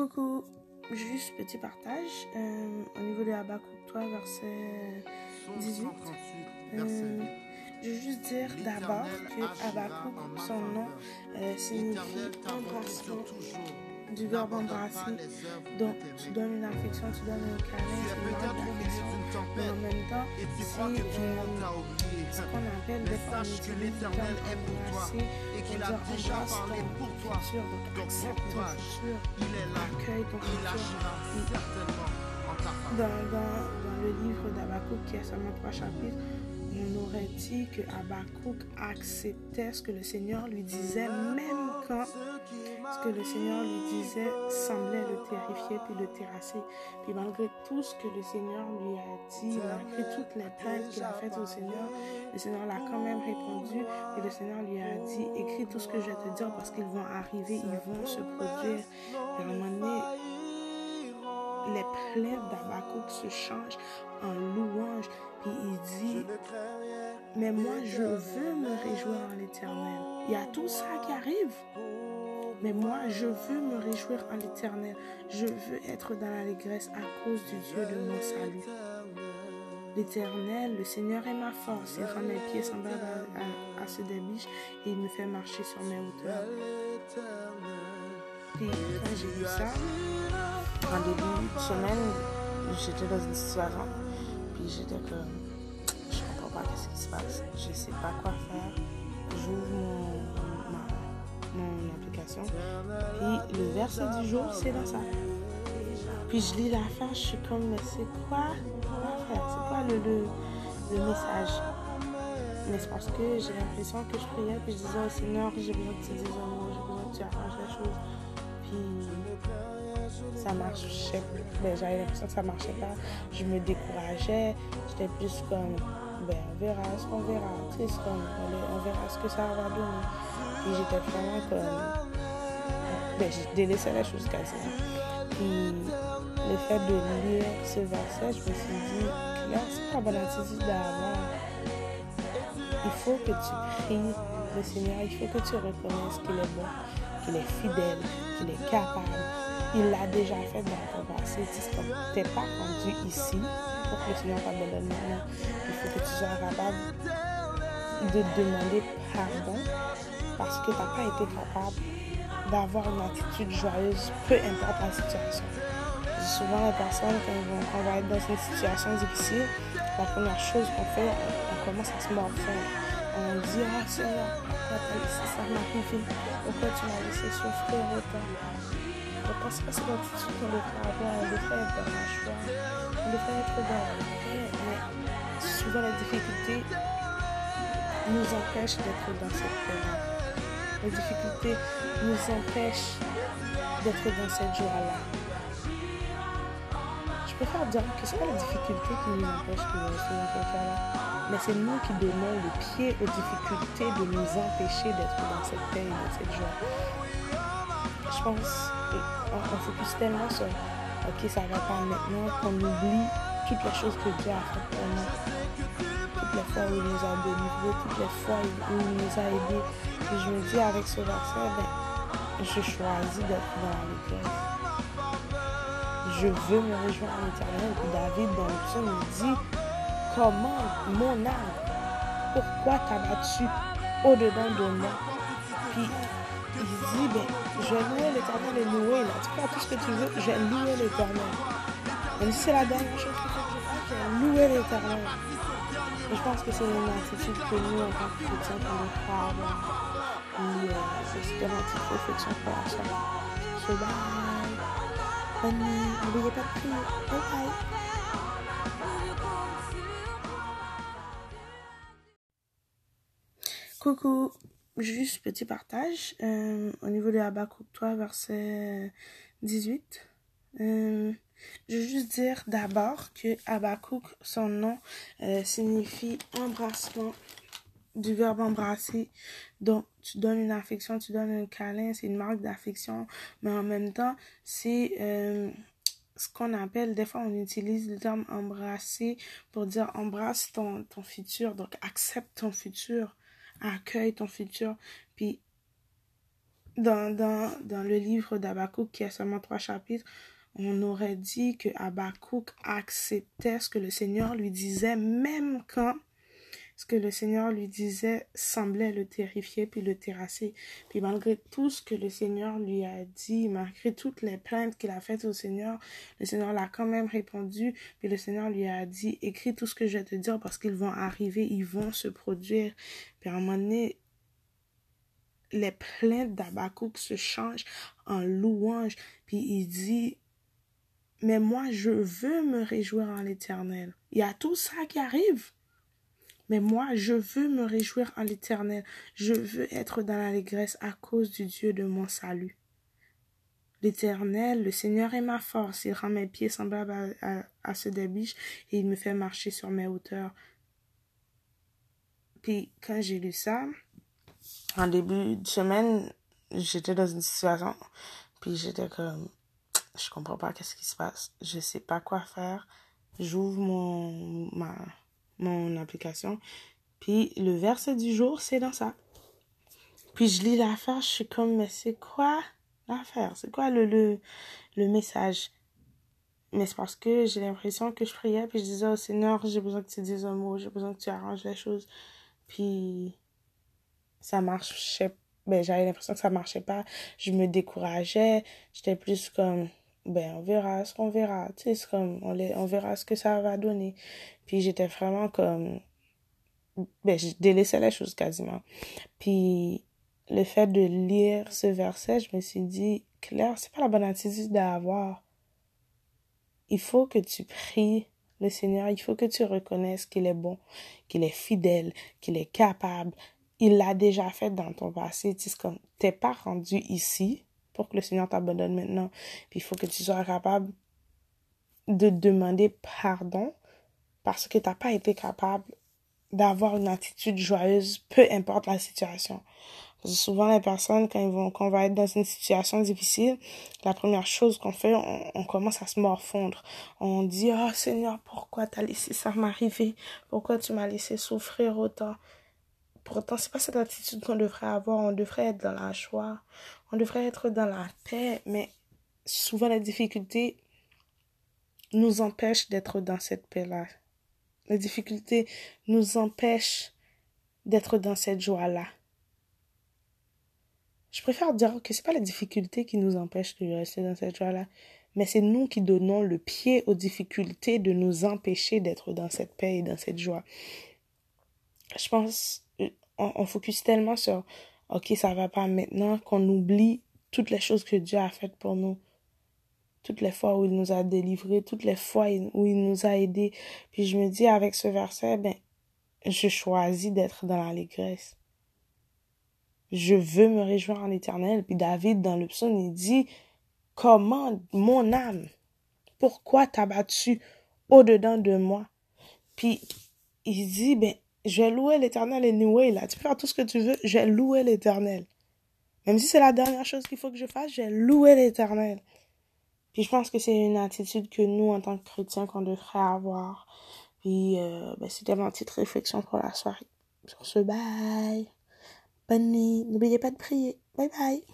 Coucou, juste petit partage euh, au niveau de Habakkuk 3, verset 18. Euh, je veux juste dire d'abord que Habakkuk, son nom, euh, signifie embrassement du verbe embrasser. Donc, tu donnes une affection, tu donnes un câlin, c'est une marque d'affection. Mais en même temps, c'est euh, ce qu'on appelle des fois on utilise le terme embrasser pour dire embrasse ton futur, donc accepte ton futur, accueille ton futur. Dans, dans, dans le livre d'Abakouk, qui a seulement trois chapitres, on aurait dit que Habakkuk acceptait ce que le Seigneur lui disait, même quand ce que le Seigneur lui disait semblait le terrifier puis le terrasser. Puis malgré tout ce que le Seigneur lui a dit, malgré toutes les plaintes qu'il a faites au Seigneur, le Seigneur l'a quand même répondu et le Seigneur lui a dit, écris tout ce que je vais te dire parce qu'ils vont arriver, ils vont se produire. Et à un moment donné, les plaintes d'Habakkuk se changent en louange. Puis il dit, mais moi je veux me réjouir en l'éternel. Il y a tout ça qui arrive. Mais moi, je veux me réjouir en l'éternel. Je veux être dans l'allégresse à cause du Dieu de mon salut. L'éternel, le Seigneur est ma force. Il rend mes pieds semblables à, à, ceux des biches et il me fait marcher sur mes hauteurs. Puis quand j'ai vu ça, en début de semaine, j'étais dans une situation, puis j'étais comme, je comprends pas ce qui se passe, je sais pas quoi faire. J'ouvre mon application, puis le verset du jour, c'est dans ça. Puis je lis l'affaire, je suis comme, mais c'est quoi? C'est quoi le, le, le message? Mais c'est parce que j'ai l'impression que je priais, puis je disais au Seigneur, j'ai besoin que tu dises un mot, j'ai besoin que tu arranges la chose. Puis ça marchait j'avais l'impression que ça marchait pas. Je me décourageais. J'étais plus comme, ben, on verra ce qu'on verra. On, verra ce que ça va donner. Puis j'étais vraiment comme, ben, j'ai délaissé la chose ça. Puis le fait de lire ce verset, je me suis dit, là, c'est pas bonne attitude d'avoir. Il faut que tu pries le Seigneur, il faut que tu reconnaisses qu'il est bon, qu'il est fidèle, qu'il est capable. Il l'a déjà fait dans ton passé. Tu n'es pas rendu ici pour que. Il faut que tu sois capable de demander pardon parce que tu n'as pas été capable d'avoir une attitude joyeuse, peu importe la situation. Souvent, les personnes, quand on va être dans une situation difficile, la première chose qu'on fait, on commence à se morfondre. On dit, ah Seigneur, pourquoi tu as laissé ça Pourquoi tu m'as laissé souffrir autant? Je pense que c'est l'attitude qu'on devrait avoir. On devrait être dans la joie. On devrait être dans la paix. Mais souvent, les difficultés nous empêchent d'être dans cette paix-là. Les difficultés nous empêchent d'être dans cette joie-là. Je préfère dire que ce n'est pas la difficulté qui nous empêche de rester dans cette joie-là, mais c'est nous qui donnons le pied aux difficultés de nous empêcher d'être dans cette paix et dans cette joie. Je pense qu'on on focus tellement sur OK, ça va pas maintenant qu'on oublie toutes les choses que Dieu a faites pour nous. Toutes les fois où il nous a délivrés, toutes les fois où il nous a aidés. Et je me dis avec ce verset, ben, je choisis d'être dans détresse. Je veux me réjouir en éternel. David, dans le psaume, dit Comment, mon âme, pourquoi t'as battu au-dedans de moi? Puis il dit ben, Je vais louer l'éternel et louer. Là. Tu fais tout ce que tu veux, je vais louer l'éternel. Même si c'est la dernière chose que je fais, je vais louer l'éternel. Je pense que c'est une attitude que nous, en tant que chrétiens, qu'on devrait avoir. Et euh, c'est une petite réflexion pour la soirée. So, bye. Bonne nuit. N'oubliez pas de prier. Bye bye. Coucou, juste petit partage euh, au niveau de Habakkuk 3, verset 18. Euh, je veux juste dire d'abord que Habakkuk, son nom, euh, signifie embrassement du verbe embrasser. Donc, tu donnes une affection, tu donnes un câlin, c'est une marque d'affection, mais en même temps, c'est euh, ce qu'on appelle, des fois, on utilise le terme embrasser pour dire embrasse ton, ton futur, donc accepte ton futur, accueille ton futur. Puis, dans, le livre d'Abakouk, qui a seulement trois chapitres, on aurait dit que Habakkuk acceptait ce que le Seigneur lui disait, même quand ce que le Seigneur lui disait semblait le terrifier puis le terrasser. Puis malgré tout ce que le Seigneur lui a dit, malgré toutes les plaintes qu'il a faites au Seigneur, le Seigneur l'a quand même répondu. Puis le Seigneur lui a dit, écris tout ce que je vais te dire parce qu'ils vont arriver, ils vont se produire. Puis à un moment donné, les plaintes d'Abakouk se changent en louange. Puis il dit, mais moi, je veux me réjouir en l'éternel. Il y a tout ça qui arrive. Mais moi, je veux me réjouir en l'Éternel. Je veux être dans l'allégresse à cause du Dieu de mon salut. L'Éternel, le Seigneur est ma force. Il rend mes pieds semblables à, ceux des biches et il me fait marcher sur mes hauteurs. Puis quand j'ai lu ça, en début de semaine, j'étais dans une situation, puis j'étais comme, je comprends pas qu'est-ce qui se passe, je sais pas quoi faire. J'ouvre mon ma mon application. Puis le verset du jour, c'est dans ça. Puis je lis l'affaire, je suis comme, mais c'est quoi l'affaire? C'est quoi le, le, le message? Mais c'est parce que j'ai l'impression que je priais, puis je disais au Seigneur, j'ai besoin que tu dises un mot, j'ai besoin que tu arranges les choses. Puis ça marchait, ben j'avais l'impression que ça marchait pas. Je me décourageais, j'étais plus comme, ben on verra ce qu'on verra. Tu sais c'est comme on, les, on verra ce que ça va donner. Puis j'étais vraiment comme ben je délaissais les choses quasiment. Puis le fait de lire ce verset je me suis dit Claire c'est pas la bonne attitude d'avoir. Il faut que tu pries le Seigneur. Il faut que tu reconnaisses qu'il est bon qu'il est fidèle qu'il est capable. Il l'a déjà fait dans ton passé. Tu sais comme t'es pas rendu ici que le Seigneur t'abandonne maintenant. Puis il faut que tu sois capable de demander pardon parce que tu n'as pas été capable d'avoir une attitude joyeuse, peu importe la situation. Souvent, les personnes, quand, ils vont, quand on va être dans une situation difficile, la première chose qu'on fait, on, commence à se morfondre. On dit, oh Seigneur, pourquoi t'as laissé ça m'arriver? Pourquoi tu m'as laissé souffrir autant? Pourtant, c'est pas cette attitude qu'on devrait avoir. On devrait être dans la joie. On devrait être dans la paix. Mais souvent, les difficultés nous empêchent d'être dans cette paix-là. Les difficultés nous empêchent d'être dans cette joie-là. Je préfère dire que c'est pas les difficultés qui nous empêchent de rester dans cette joie-là, mais c'est nous qui donnons le pied aux difficultés de nous empêcher d'être dans cette paix et dans cette joie. Je pense on, focus tellement sur ok ça va pas maintenant qu'on oublie toutes les choses que Dieu a faites pour nous. Toutes les fois où il nous a délivrés toutes les fois où il nous a aidés. Puis je me dis avec ce verset ben je choisis d'être dans l'allégresse. Je veux me réjouir en éternel. Puis David dans le psaume il dit comment mon âme pourquoi t'as battu au-dedans de moi? Puis il dit ben je vais louer l'éternel anyway, là. Tu peux faire tout ce que tu veux, je vais louer l'éternel. Même si c'est la dernière chose qu'il faut que je fasse, je vais louer l'éternel. Puis je pense que c'est une attitude que nous, en tant que chrétiens, qu'on devrait avoir. Puis, euh, ben, c'était ma petite réflexion pour la soirée. Sur ce, bye. Bonne nuit. N'oubliez pas de prier. Bye bye.